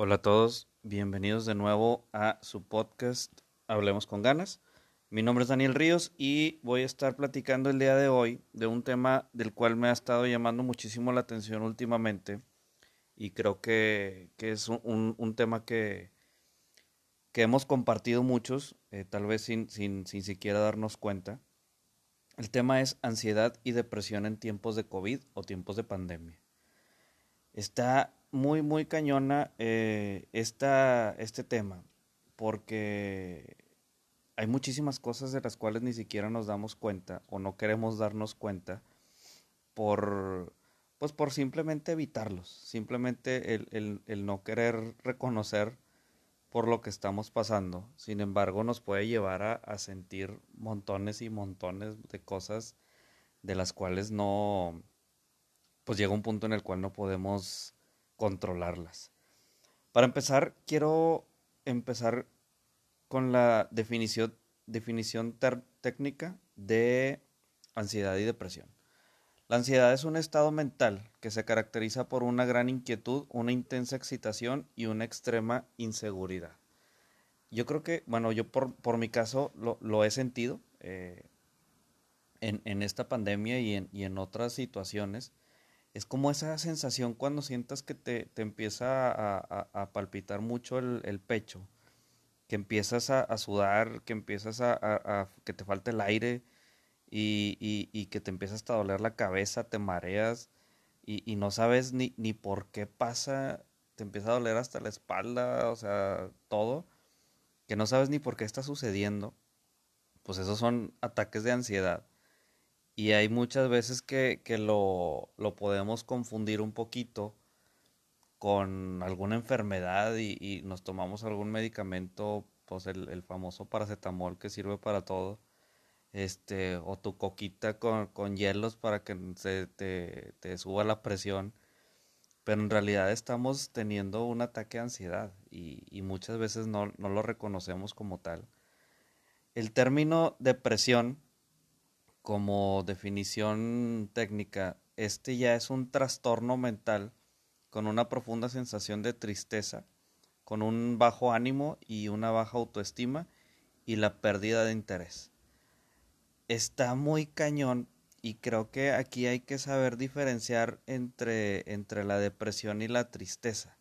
Hola a todos, bienvenidos de nuevo a su podcast Hablemos con ganas. Mi nombre es Daniel Ríos y voy a estar platicando el día de hoy de un tema del cual me ha estado llamando muchísimo la atención últimamente y creo que, es un, tema que, que hemos compartido muchos, eh, tal vez sin, sin, sin siquiera darnos cuenta. El tema es ansiedad y depresión en tiempos de COVID o tiempos de pandemia. Está muy, muy cañona eh, este tema, porque hay muchísimas cosas de las cuales ni siquiera nos damos cuenta o no queremos darnos cuenta por, pues por simplemente evitarlos, simplemente el, el no querer reconocer por lo que estamos pasando. Sin embargo, nos puede llevar a, a, sentir montones y montones de cosas de las cuales no, pues llega un punto en el cual no podemos controlarlas. Para empezar, quiero empezar con la definición, definición técnica de ansiedad y depresión. La ansiedad es un estado mental que se caracteriza por una gran inquietud, una intensa excitación y una extrema inseguridad. Yo creo que, bueno, yo por, por mi caso lo, he sentido eh, en, en, esta pandemia y en, y en otras situaciones es como esa sensación cuando sientas que te, empieza a, palpitar mucho el, pecho, que empiezas a, sudar, que empiezas a, que te falta el aire y, que te empiezas a doler la cabeza, te mareas y, no sabes ni, ni por qué pasa, te empieza a doler hasta la espalda, o sea, todo, que no sabes ni por qué está sucediendo, pues esos son ataques de ansiedad y hay muchas veces que, lo, podemos confundir un poquito con alguna enfermedad y, nos tomamos algún medicamento, pues el, famoso paracetamol que sirve para todo, este, o tu coquita con, hielos para que se te, suba la presión, pero en realidad estamos teniendo un ataque de ansiedad y, y muchas veces no, no lo reconocemos como tal. El término depresión como definición técnica, este ya es un trastorno mental con una profunda sensación de tristeza, con un bajo ánimo y una baja autoestima y la pérdida de interés. Está muy cañón y creo que aquí hay que saber diferenciar entre, entre la depresión y la tristeza.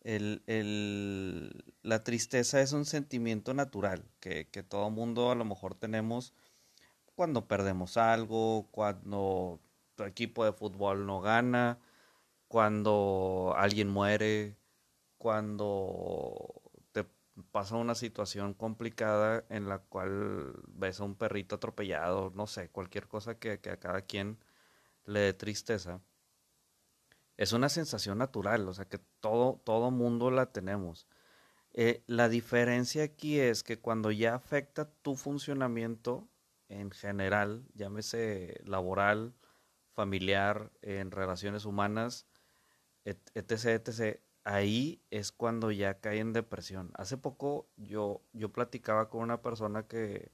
El, el, la tristeza es un sentimiento natural que, que todo mundo a lo mejor tenemos cuando perdemos algo, cuando tu equipo de fútbol no gana, cuando alguien muere, cuando te pasa una situación complicada en la cual ves a un perrito atropellado, no sé, cualquier cosa que, a cada quien le dé tristeza. Es una sensación natural, o sea que todo, todo mundo la tenemos. Eh, la diferencia aquí es que cuando ya afecta tu funcionamiento, en general, llámese laboral, familiar, en relaciones humanas, etc., etc., ahí es cuando ya cae en depresión. Hace poco yo, yo platicaba con una persona que,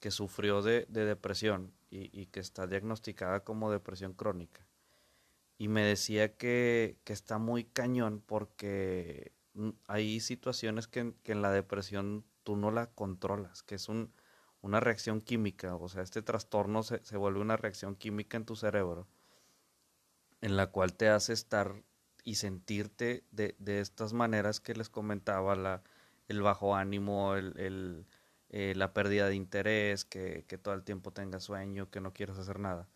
que sufrió de, depresión y, que está diagnosticada como depresión crónica. Y me decía que, que está muy cañón porque hay situaciones que, que en la depresión tú no la controlas, que es un, una reacción química, o sea, este trastorno se, vuelve una reacción química en tu cerebro, en la cual te hace estar y sentirte de, estas maneras que les comentaba, la, el bajo ánimo, el, eh, la pérdida de interés, que, todo el tiempo tengas sueño, que no quieres hacer nada.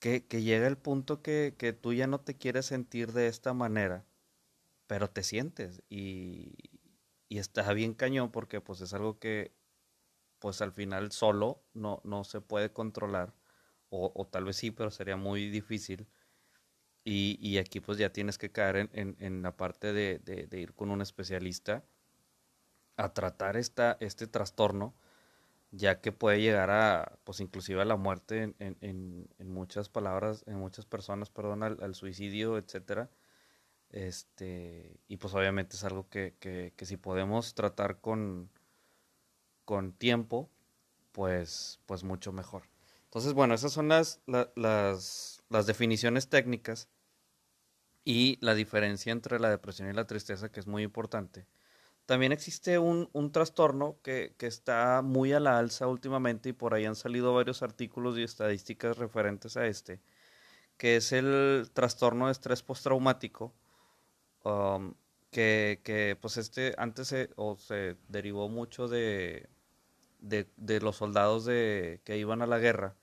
Que, llega el punto que, que, tú ya no te quieres sentir de esta manera, pero te sientes y, y está bien cañón porque pues es algo que pues al final solo no, no se puede controlar, o, tal vez sí, pero sería muy difícil. Y, aquí pues ya tienes que caer en, la parte de, ir con un especialista a tratar esta, este trastorno, ya que puede llegar a, pues inclusive a la muerte en, muchas palabras, en muchas personas, perdón, al, suicidio, etcétera. Este, y pues obviamente es algo que, que si podemos tratar con, con tiempo, pues, pues mucho mejor. Entonces, bueno, esas son las, las, las definiciones técnicas. y la diferencia entre la depresión y la tristeza, que es muy importante. También existe un, un trastorno que, que, está muy a la alza últimamente y por ahí han salido varios artículos y estadísticas referentes a este, que es el trastorno de estrés postraumático, um, que, que, pues este antes se, o se derivó mucho de, de, los soldados de, que iban a la guerra,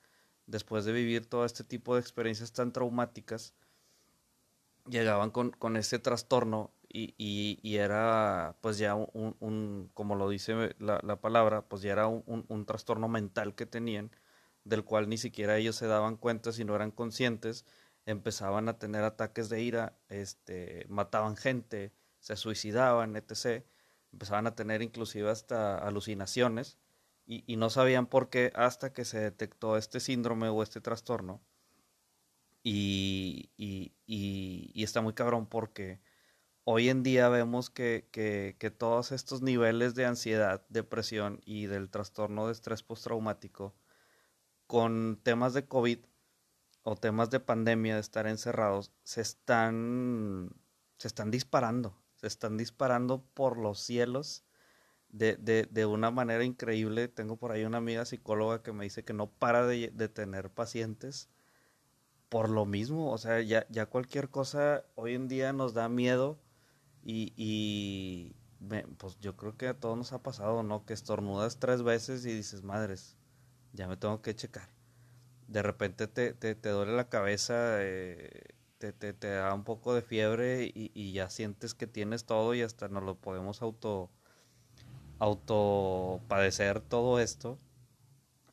después de vivir todo este tipo de experiencias tan traumáticas, llegaban con, con este trastorno y, y, era pues ya un, un como lo dice la, la, palabra, pues ya era un, un, trastorno mental que tenían, del cual ni siquiera ellos se daban cuenta si no eran conscientes, empezaban a tener ataques de ira, este, mataban gente, se suicidaban, etc. Empezaban a tener inclusive hasta alucinaciones y, no sabían por qué hasta que se detectó este síndrome o este trastorno. Y, y, y, está muy cabrón porque hoy en día vemos que, que, que, todos estos niveles de ansiedad, depresión y del trastorno de estrés postraumático con temas de COVID o temas de pandemia, de estar encerrados, se están, se están disparando, se están disparando por los cielos de, de, de, una manera increíble. Tengo por ahí una amiga psicóloga que me dice que no para de, de tener pacientes por lo mismo, o sea, ya, ya cualquier cosa hoy en día nos da miedo y, y pues yo creo que a todos nos ha pasado, ¿no? Que estornudas tres veces y dices, madres, ya me tengo que checar. De repente te, te, te duele la cabeza, eh, te, te, da un poco de fiebre y, y, ya sientes que tienes todo y hasta nos lo podemos auto, auto padecer todo esto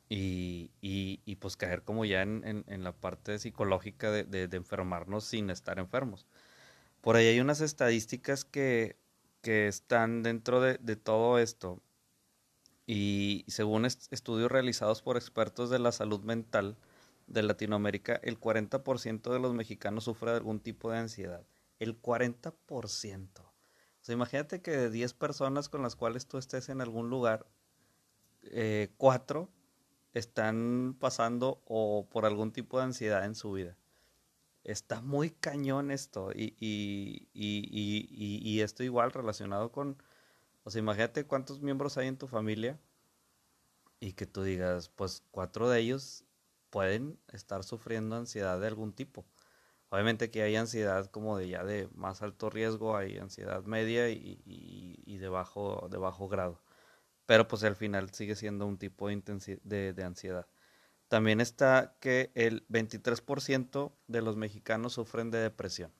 y, y, y, pues caer como ya en, en, la parte psicológica de, de, enfermarnos sin estar enfermos. Por ahí hay unas estadísticas que, que están dentro de, de, todo esto y según est estudios realizados por expertos de la salud mental de Latinoamérica, el 40% de los mexicanos sufre de algún tipo de ansiedad. El 40%. O imagínate que de 10 personas con las cuales tú estés en algún lugar, eh, 4 están pasando o por algún tipo de ansiedad en su vida. Está muy cañón esto y, y, y, y, esto igual relacionado con, o sea, imagínate cuántos miembros hay en tu familia y que tú digas, pues cuatro de ellos pueden estar sufriendo ansiedad de algún tipo. Obviamente que hay ansiedad como de ya de más alto riesgo, hay ansiedad media y, y de, bajo, de bajo grado pero pues al final sigue siendo un tipo de, de, de ansiedad. También está que el 23% de los mexicanos sufren de depresión,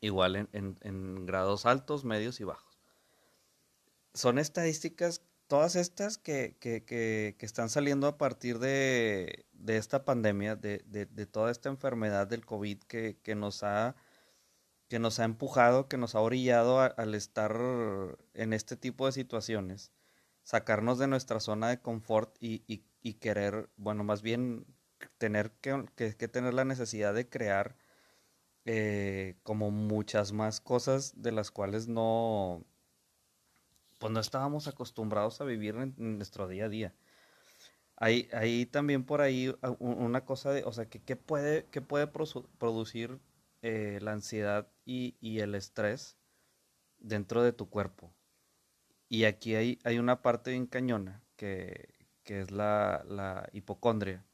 igual en, en, grados altos, medios y bajos. Son estadísticas, todas estas que, que, que, que están saliendo a partir de, de esta pandemia, de, de, toda esta enfermedad del COVID que, nos ha que nos ha empujado, que nos ha orillado a, al estar en este tipo de situaciones sacarnos de nuestra zona de confort y, y, y querer, bueno, más bien tener que tener la necesidad de crear eh, como muchas más cosas de las cuales no, pues no estábamos acostumbrados a vivir en, nuestro día a día. Hay, hay, también por ahí una cosa de, o sea, que qué puede, puede producir eh, la ansiedad y, y el estrés dentro de tu cuerpo. Y aquí hay, hay una parte bien cañona que, que es la, la hipocondria,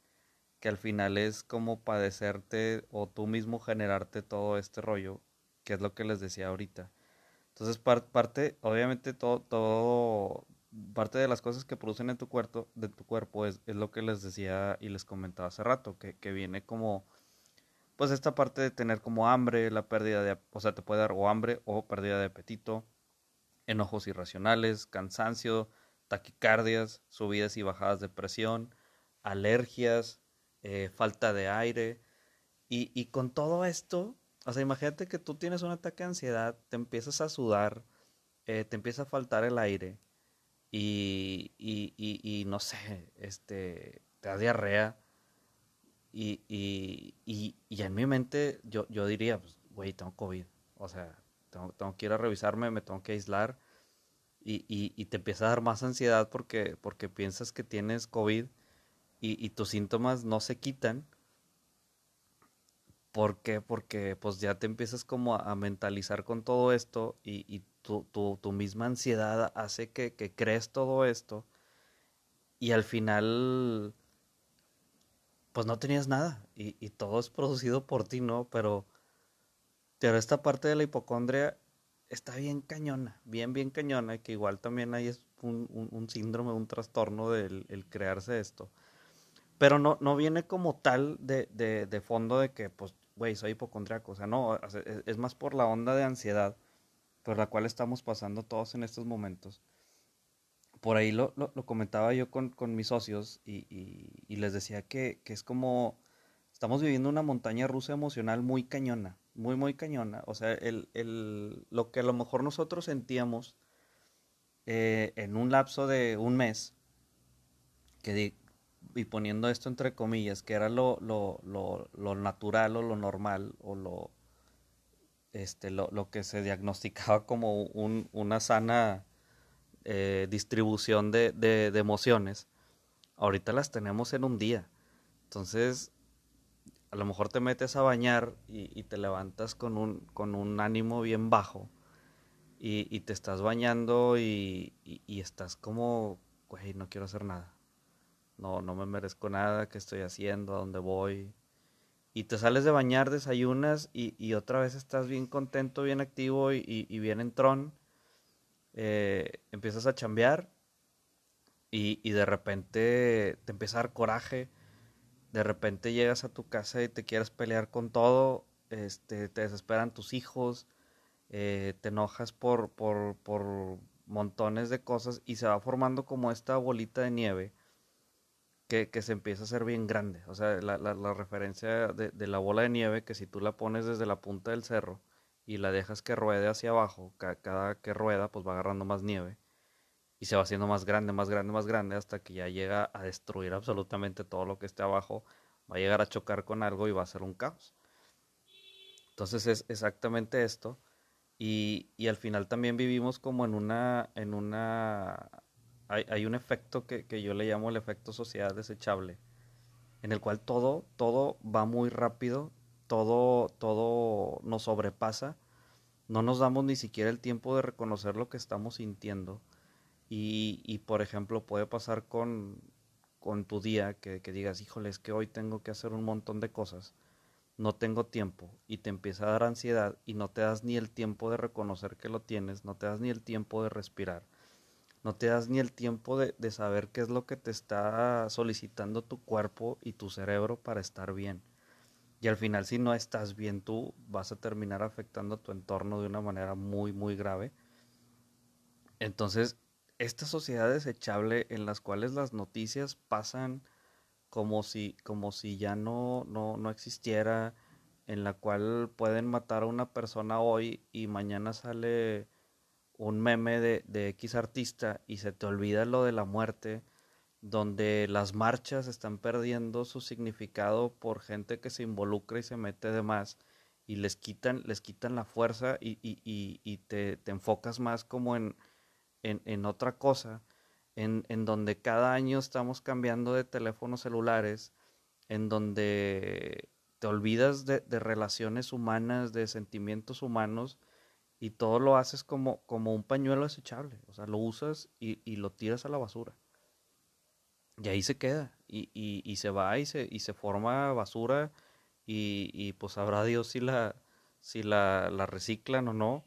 que al final es como padecerte o tú mismo generarte todo este rollo, que es lo que les decía ahorita. Entonces, par, parte, obviamente, todo, todo, parte de las cosas que producen en tu cuerpo, de tu cuerpo es, es lo que les decía y les comentaba hace rato, que, que viene como, pues esta parte de tener como hambre, la pérdida de, o sea, te puede dar o hambre o pérdida de apetito, enojos irracionales, cansancio, taquicardias, subidas y bajadas de presión, alergias, eh, falta de aire. Y, y, con todo esto, o sea, imagínate que tú tienes un ataque de ansiedad, te empiezas a sudar, eh, te empieza a faltar el aire y, y, y, no sé, este, te da diarrea. Y, y, y, y en mi mente yo, yo diría, pues, güey, tengo COVID. O sea, tengo, tengo, que ir a revisarme, me tengo que aislar y, te empieza a dar más ansiedad porque, porque piensas que tienes COVID y tus síntomas no se quitan, ¿Por qué? Porque pues ya te empiezas como a, mentalizar con todo esto y, y tu, tu, tu, misma ansiedad hace que, que crees todo esto y al final pues no tenías nada y, y, todo es producido por ti, ¿no? Pero, pero esta parte de la hipocondria está bien cañona, bien, bien cañona, que igual también hay un, un, un síndrome, un trastorno del el crearse esto. Pero no, no viene como tal de, de, de fondo de que, pues, güey, soy hipocondriaco. O sea, no, es, más por la onda de ansiedad por la cual estamos pasando todos en estos momentos. Por ahí lo, lo, comentaba yo con, con mis socios y, y, les decía que, que, es como, estamos viviendo una montaña rusa emocional muy cañona, muy, muy cañona. O sea, el, el, lo que a lo mejor nosotros sentíamos eh, en un lapso de un mes, que, y poniendo esto entre comillas, que era lo, lo, lo, lo natural o lo normal o lo, este, lo, lo que se diagnosticaba como un, una sana eh, distribución de, de, emociones, ahorita las tenemos en un día. Entonces, a lo mejor te metes a bañar y, te levantas con un, con un ánimo bien bajo y, y te estás bañando y, y estás como, güey, no quiero hacer nada no, no me merezco nada, qué estoy haciendo, a dónde voy. Y te sales de bañar, desayunas y, y otra vez estás bien contento, bien activo y, y bien en tron. Eh, empiezas a chambear y, y de repente te empieza a dar coraje. De repente llegas a tu casa y te quieres pelear con todo. Este, te desesperan tus hijos. Eh, te enojas por, por, por montones de cosas y se va formando como esta bolita de nieve que, se empieza a hacer bien grande. O sea, la, la, la referencia de, de, la bola de nieve, que si tú la pones desde la punta del cerro y la dejas que ruede hacia abajo, ca, cada que rueda, pues va agarrando más nieve y se va haciendo más grande, más grande, más grande, hasta que ya llega a destruir absolutamente todo lo que esté abajo, va a llegar a chocar con algo y va a ser un caos. Entonces es exactamente esto. Y, y al final también vivimos como en una, en una hay, hay un efecto que, yo le llamo el efecto sociedad desechable, en el cual todo, todo va muy rápido, todo, todo nos sobrepasa, no nos damos ni siquiera el tiempo de reconocer lo que estamos sintiendo. Y, y por ejemplo, puede pasar con, con tu día que, que digas, híjole, es que hoy tengo que hacer un montón de cosas, no tengo tiempo, y te empieza a dar ansiedad y no te das ni el tiempo de reconocer que lo tienes, no te das ni el tiempo de respirar no te das ni el tiempo de, de, saber qué es lo que te está solicitando tu cuerpo y tu cerebro para estar bien. Y al final si no estás bien tú, vas a terminar afectando a tu entorno de una manera muy, muy grave. Entonces, esta sociedad desechable en las cuales las noticias pasan como si, como si ya no, no, no existiera, en la cual pueden matar a una persona hoy y mañana sale un meme de, de X artista y se te olvida lo de la muerte, donde las marchas están perdiendo su significado por gente que se involucra y se mete de más y les quitan, les quitan la fuerza y, y, y, te, te, enfocas más como en, en, en otra cosa, en, en, donde cada año estamos cambiando de teléfonos celulares, en donde te olvidas de, de relaciones humanas, de sentimientos humanos, y todo lo haces como, como un pañuelo desechable. O sea, lo usas y, y lo tiras a la basura. Y ahí se queda. Y, y, y se va y se, y se forma basura. Y, pues sabrá Dios si la, si la, la reciclan o no.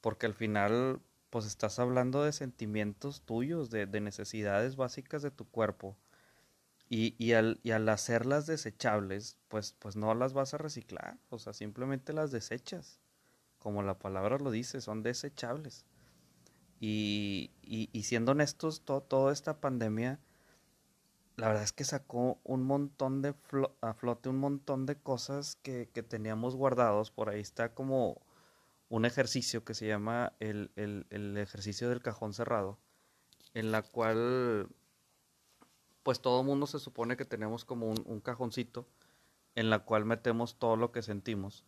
Porque al final, pues estás hablando de sentimientos tuyos, de, de necesidades básicas de tu cuerpo. Y, y, al, y al hacerlas desechables, pues, pues no las vas a reciclar. O sea, simplemente las desechas como la palabra lo dice, son desechables. Y, y, siendo honestos, to, toda esta pandemia, la verdad es que sacó un montón de flo a flote, un montón de cosas que, que, teníamos guardados. Por ahí está como un ejercicio que se llama el, el, el ejercicio del cajón cerrado, en la cual pues todo mundo se supone que tenemos como un, un cajoncito en la cual metemos todo lo que sentimos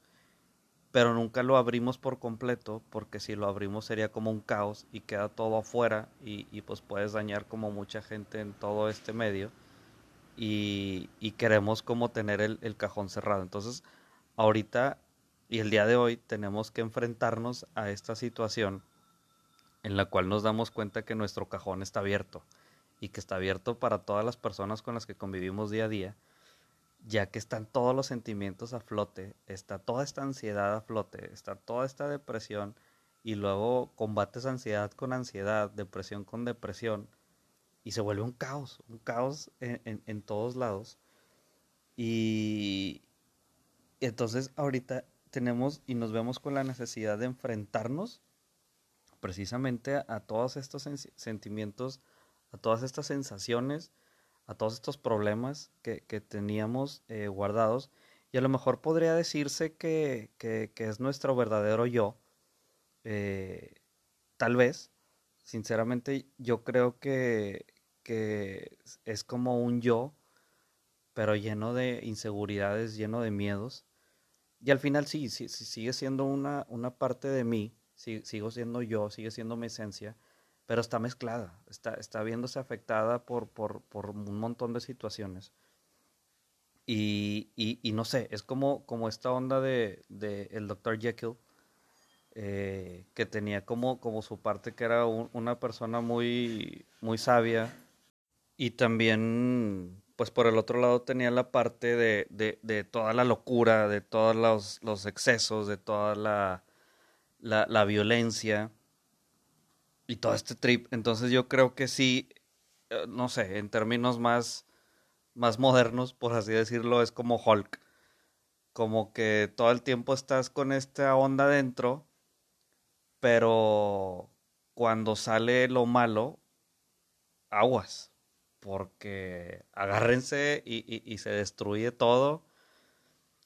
pero nunca lo abrimos por completo porque si lo abrimos sería como un caos y queda todo afuera y, pues puedes dañar como mucha gente en todo este medio y, queremos como tener el, cajón cerrado. Entonces ahorita y el día de hoy tenemos que enfrentarnos a esta situación en la cual nos damos cuenta que nuestro cajón está abierto y que está abierto para todas las personas con las que convivimos día a día, ya que están todos los sentimientos a flote, está toda esta ansiedad a flote, está toda esta depresión y luego combates ansiedad con ansiedad, depresión con depresión y se vuelve un caos, un caos en, todos lados. Y entonces ahorita tenemos y nos vemos con la necesidad de enfrentarnos precisamente a, todos estos sentimientos, a todas estas sensaciones, a todos estos problemas que, teníamos eh, guardados. Y a lo mejor podría decirse que, es nuestro verdadero yo. Eh, tal vez, sinceramente, yo creo que, que es como un yo, pero lleno de inseguridades, lleno de miedos. Y al final sí, sí, sigue siendo una, una parte de mí, sigo siendo yo, sigue siendo mi esencia, pero está mezclada, está, está viéndose afectada por, por, un montón de situaciones. Y, y, no sé, es como, como esta onda de, de el Dr. Jekyll, eh, que tenía como, como su parte que era una persona muy, muy sabia y también pues por el otro lado tenía la parte de, de, de toda la locura, de todos los, los excesos, de toda la, la, violencia y todo este trip. Entonces yo creo que sí, eh, no sé, en términos más, más modernos, por así decirlo, es como Hulk. Como que todo el tiempo estás con esta onda dentro, pero cuando sale lo malo, aguas porque agárrense y, se destruye todo.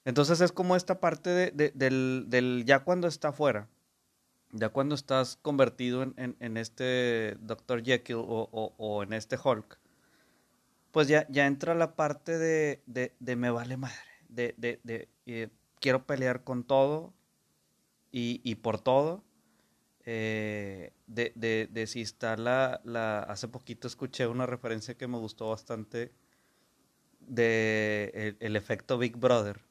Entonces es como esta parte de, del, ya cuando está afuera, ya cuando estás convertido en, este Dr. Jekyll o, en este Hulk, pues ya, entra la parte de, me vale madre, de, eh, quiero pelear con todo y, por todo eh, de, si está la, la, Hace poquito escuché una referencia que me gustó bastante de el, efecto Big Brother.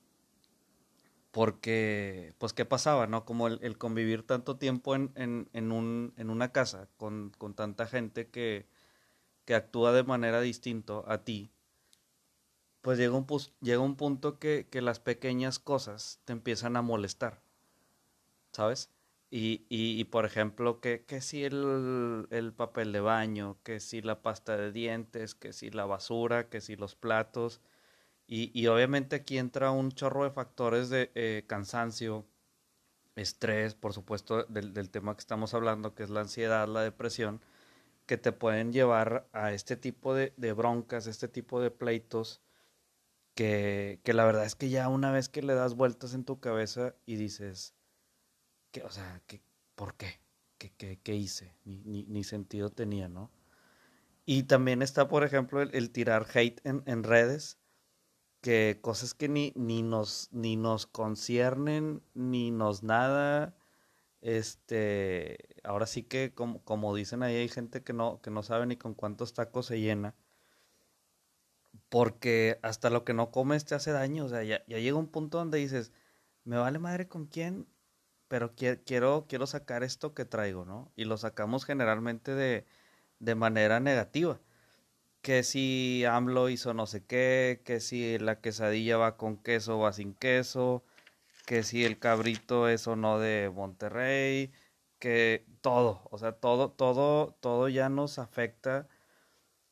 Porque, pues, ¿qué pasaba, no? Como el, convivir tanto tiempo en, en, en, un, en una casa con, con tanta gente que, que actúa de manera distinta a ti, pues llega un, llega un punto que, que las pequeñas cosas te empiezan a molestar, ¿sabes? Y, y, por ejemplo, que, que si el, el, papel de baño, que si la pasta de dientes, que si la basura, que si los platos. Y, obviamente aquí entra un chorro de factores de eh, cansancio, estrés, por supuesto, del, del, tema que estamos hablando, que es la ansiedad, la depresión, que te pueden llevar a este tipo de, de broncas, este tipo de pleitos, que, que la verdad es que ya una vez que le das vueltas en tu cabeza y dices o sea, que, ¿por qué? ¿Qué, qué, hice? Ni, ni, sentido tenía, ¿no? Y también está, por ejemplo, el, tirar hate en, en, redes, que cosas que ni, ni, nos, ni nos conciernen, ni nos nada. Este, ahora sí que, como, como dicen ahí, hay gente que no, que no sabe ni con cuántos tacos se llena. Porque hasta lo que no comes te hace daño. O sea, ya, ya llega un punto donde dices, me vale madre con quién, pero quiero, quiero sacar esto que traigo, ¿no? Y lo sacamos generalmente de, de manera negativa. Que si AMLO hizo no sé qué, que si la quesadilla va con queso o va sin queso, que si el cabrito es o no de Monterrey, que todo, o sea, todo, todo, todo ya nos afecta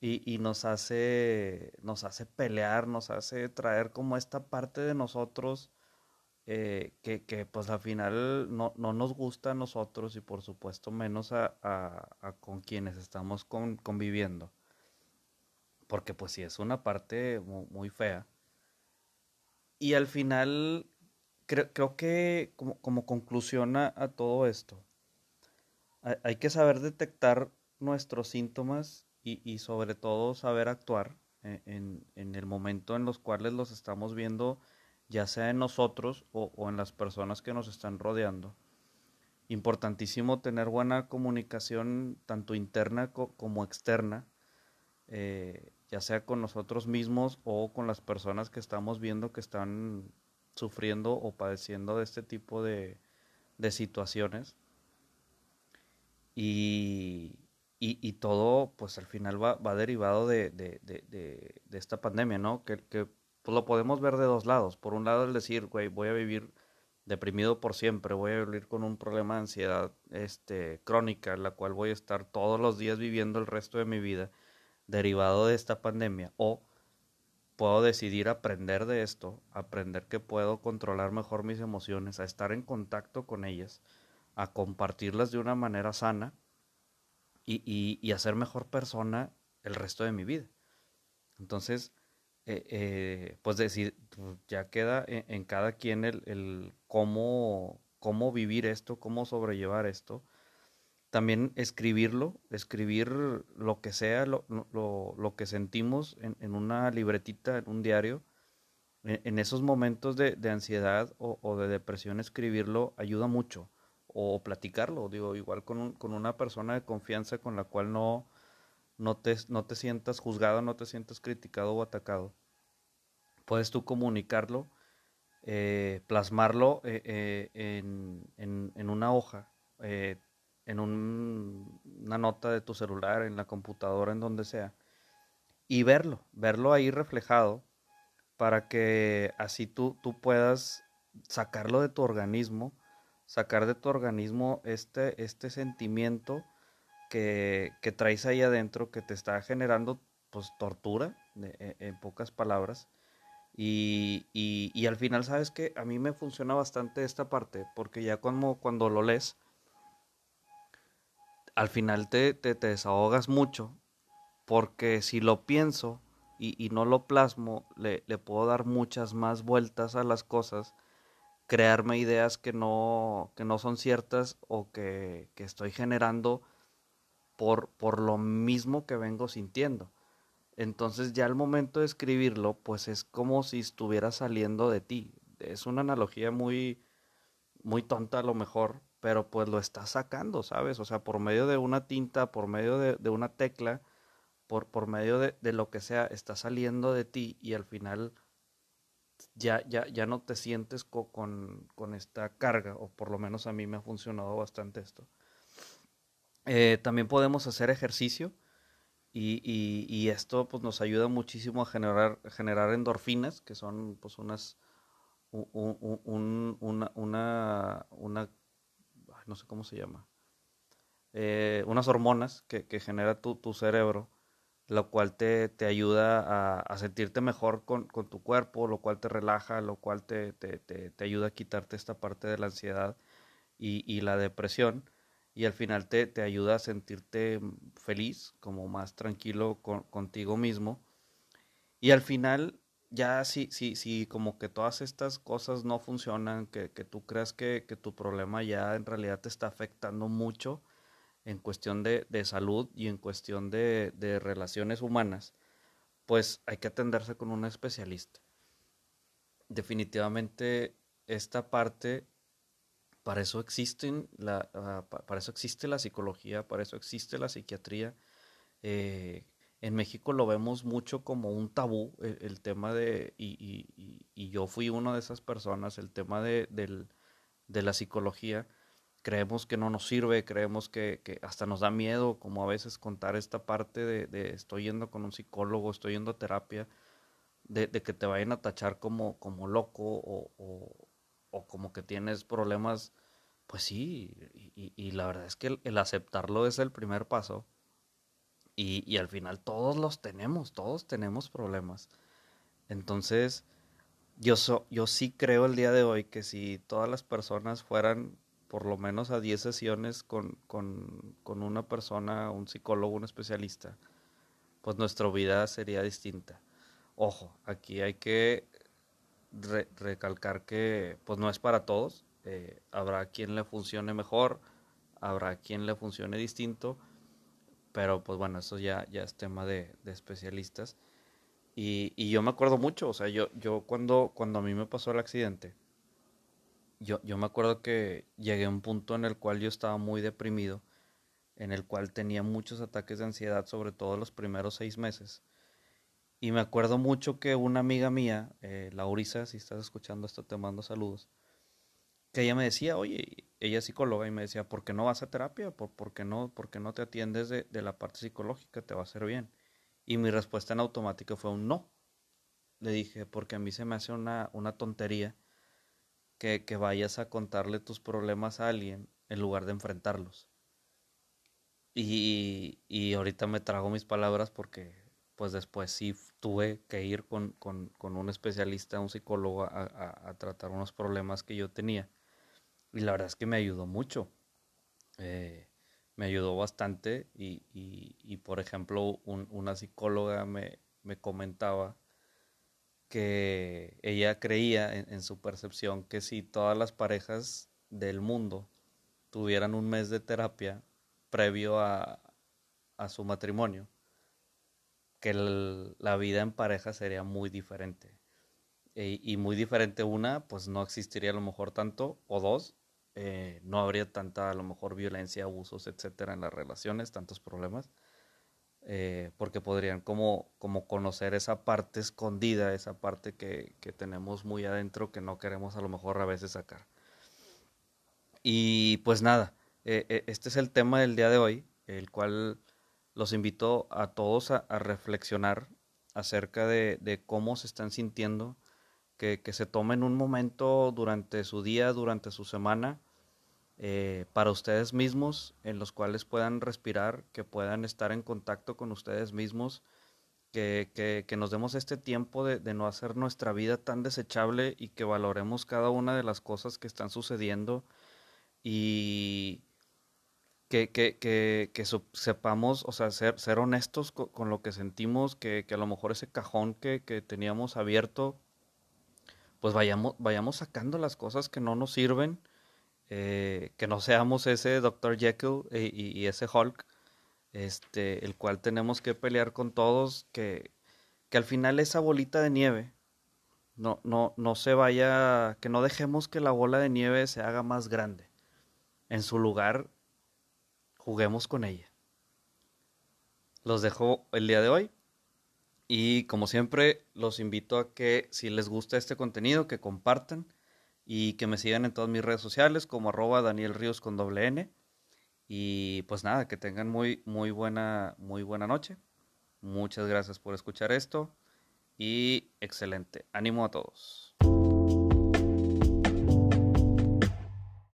y, y nos hace, nos hace pelear, nos hace traer como esta parte de nosotros eh, que, que, pues al final no, no, nos gusta a nosotros y por supuesto menos a, a, con quienes estamos conviviendo. Porque pues sí es una parte muy, fea. Y al final creo, creo que como, como conclusión a, todo esto, hay, que saber detectar nuestros síntomas y, y sobre todo saber actuar en, en, en el momento en los cuales los estamos viendo ya sea en nosotros o, en las personas que nos están rodeando. Importantísimo tener buena comunicación tanto interna como externa, eh, ya sea con nosotros mismos o con las personas que estamos viendo que están sufriendo o padeciendo de este tipo de, de situaciones. Y, y, todo, pues al final va, va derivado de, de, de, esta pandemia, ¿no? Que, que pues, lo podemos ver de dos lados. Por un lado, el decir, güey, voy a vivir deprimido por siempre, voy a vivir con un problema de ansiedad este, crónica, la cual voy a estar todos los días viviendo el resto de mi vida derivado de esta pandemia. O puedo decidir aprender de esto, aprender que puedo controlar mejor mis emociones, a estar en contacto con ellas, a compartirlas de una manera sana y, y, y a ser mejor persona el resto de mi vida. Entonces, eh, eh, pues decir, ya queda en, cada quien el, el, cómo, cómo vivir esto, cómo sobrellevar esto. También escribirlo, escribir lo que sea, lo, lo, lo que sentimos en, en, una libretita, en un diario. En, en esos momentos de, de ansiedad o, o, de depresión, escribirlo ayuda mucho o platicarlo, digo, igual con, con una persona de confianza con la cual no, no, te, no te sientas juzgado, no te sientas criticado o atacado. Puedes tú comunicarlo, eh, plasmarlo eh, eh, en, en, en, una hoja, eh, en un, una nota de tu celular, en la computadora, en donde sea, y verlo, verlo ahí reflejado para que así tú, tú puedas sacarlo de tu organismo sacar de tu organismo este, este sentimiento que, que traes ahí adentro, que te está generando pues tortura, e, en pocas palabras. Y, y, y, al final, ¿sabes que A mí me funciona bastante esta parte, porque ya cuando, cuando lo lees, al final te, te, te desahogas mucho, porque si lo pienso y, y no lo plasmo, le, le, puedo dar muchas más vueltas a las cosas crearme ideas que no, que no son ciertas o que, que estoy generando por, por lo mismo que vengo sintiendo. Entonces ya al momento de escribirlo, pues es como si estuviera saliendo de ti. Es una analogía muy, muy tonta a lo mejor, pero pues lo estás sacando, ¿sabes? O sea, por medio de una tinta, por medio de, de una tecla, por, por medio de, de, lo que sea, está saliendo de ti y al final ya, ya, ya no te sientes co con, con, esta carga, o por lo menos a mí me ha funcionado bastante esto. Eh, también podemos hacer ejercicio y, y, esto pues, nos ayuda muchísimo a generar, generar endorfinas, que son pues, unas, un, un, una, una, una, no sé cómo se llama, eh, unas hormonas que, que genera tu, tu cerebro lo cual te, te ayuda a, a, sentirte mejor con, con, tu cuerpo, lo cual te relaja, lo cual te, te, te, ayuda a quitarte esta parte de la ansiedad y, y la depresión y al final te, ayuda a sentirte feliz, como más tranquilo con, contigo mismo. Y al final, ya si, si, si como que todas estas cosas no funcionan, que, que tú creas que, que tu problema ya en realidad te está afectando mucho, en cuestión de, de salud y en cuestión de, de, relaciones humanas, pues hay que atenderse con un especialista. Definitivamente esta parte, para eso existen la, uh, para eso existe la psicología, para eso existe la psiquiatría. Eh, en México lo vemos mucho como un tabú, el, el tema de, y, y, y, yo fui una de esas personas, el tema de, del, de la psicología creemos que no nos sirve, creemos que, que, hasta nos da miedo, como a veces contar esta parte de, de estoy yendo con un psicólogo, estoy yendo a terapia, de, que te vayan a tachar como, como loco o, o, como que tienes problemas, pues sí, y, la verdad es que el, aceptarlo es el primer paso. Y, al final todos los tenemos, todos tenemos problemas. Entonces, yo, yo sí creo el día de hoy que si todas las personas fueran por lo menos a 10 sesiones con, con, una persona, un psicólogo, un especialista, pues nuestra vida sería distinta. Ojo, aquí hay que re recalcar que pues no es para todos, eh, habrá quien le funcione mejor, habrá quien le funcione distinto, pero pues bueno, eso ya, ya es tema de, especialistas. Y, y, yo me acuerdo mucho, o sea, yo, yo cuando, cuando a mí me pasó el accidente, yo, yo me acuerdo que llegué a un punto en el cual yo estaba muy deprimido, en el cual tenía muchos ataques de ansiedad, sobre todo los primeros seis meses. Y me acuerdo mucho que una amiga mía, eh, Laurisa, si estás escuchando esto, te mando saludos, que ella me decía, oye, ella es psicóloga y me decía, ¿por qué no vas a terapia? ¿Por, qué, no, por no te atiendes de, de, la parte psicológica? Te va a hacer bien. Y mi respuesta en automático fue un no. Le dije, porque a mí se me hace una, una tontería que, que vayas a contarle tus problemas a alguien en lugar de enfrentarlos. Y, y ahorita me trago mis palabras porque pues después sí tuve que ir con, con, con un especialista, un psicólogo, a, a, a, tratar unos problemas que yo tenía. Y la verdad es que me ayudó mucho. Eh, me ayudó bastante y, y, por ejemplo, un, una psicóloga me, me, comentaba que ella creía en, su percepción que si todas las parejas del mundo tuvieran un mes de terapia previo a, a su matrimonio, que la vida en pareja sería muy diferente. E, y muy diferente una, pues no existiría a lo mejor tanto, o dos, eh, no habría tanta a lo mejor violencia, abusos, etcétera en las relaciones, tantos problemas, eh, porque podrían como, como conocer esa parte escondida, esa parte que, que tenemos muy adentro que no queremos a lo mejor a veces sacar. Y pues nada, eh, este es el tema del día de hoy, el cual los invito a todos a, reflexionar acerca de, de, cómo se están sintiendo, que, que, se tomen un momento durante su día, durante su semana, eh, para ustedes mismos, en los cuales puedan respirar, que puedan estar en contacto con ustedes mismos, que, que, nos demos este tiempo de, de, no hacer nuestra vida tan desechable y que valoremos cada una de las cosas que están sucediendo y, que, que, que, sepamos, o sea, ser, ser honestos con, lo que sentimos, que, a lo mejor ese cajón que teníamos abierto, pues vayamos, vayamos sacando las cosas que no nos sirven, eh, que no seamos ese Dr. Jekyll y, y, y, ese Hulk, este, el cual tenemos que pelear con todos, que, que al final esa bolita de nieve no, no, no se vaya, que no dejemos que la bola de nieve se haga más grande. En su lugar, juguemos con ella. Los dejo el día de hoy y como siempre los invito a que si les gusta este contenido que compartan y que me sigan en todas mis redes sociales como arroba Daniel Ríos con doble N y pues nada, que tengan muy muy buena muy buena noche. Muchas gracias por escuchar esto y excelente. Ánimo a todos.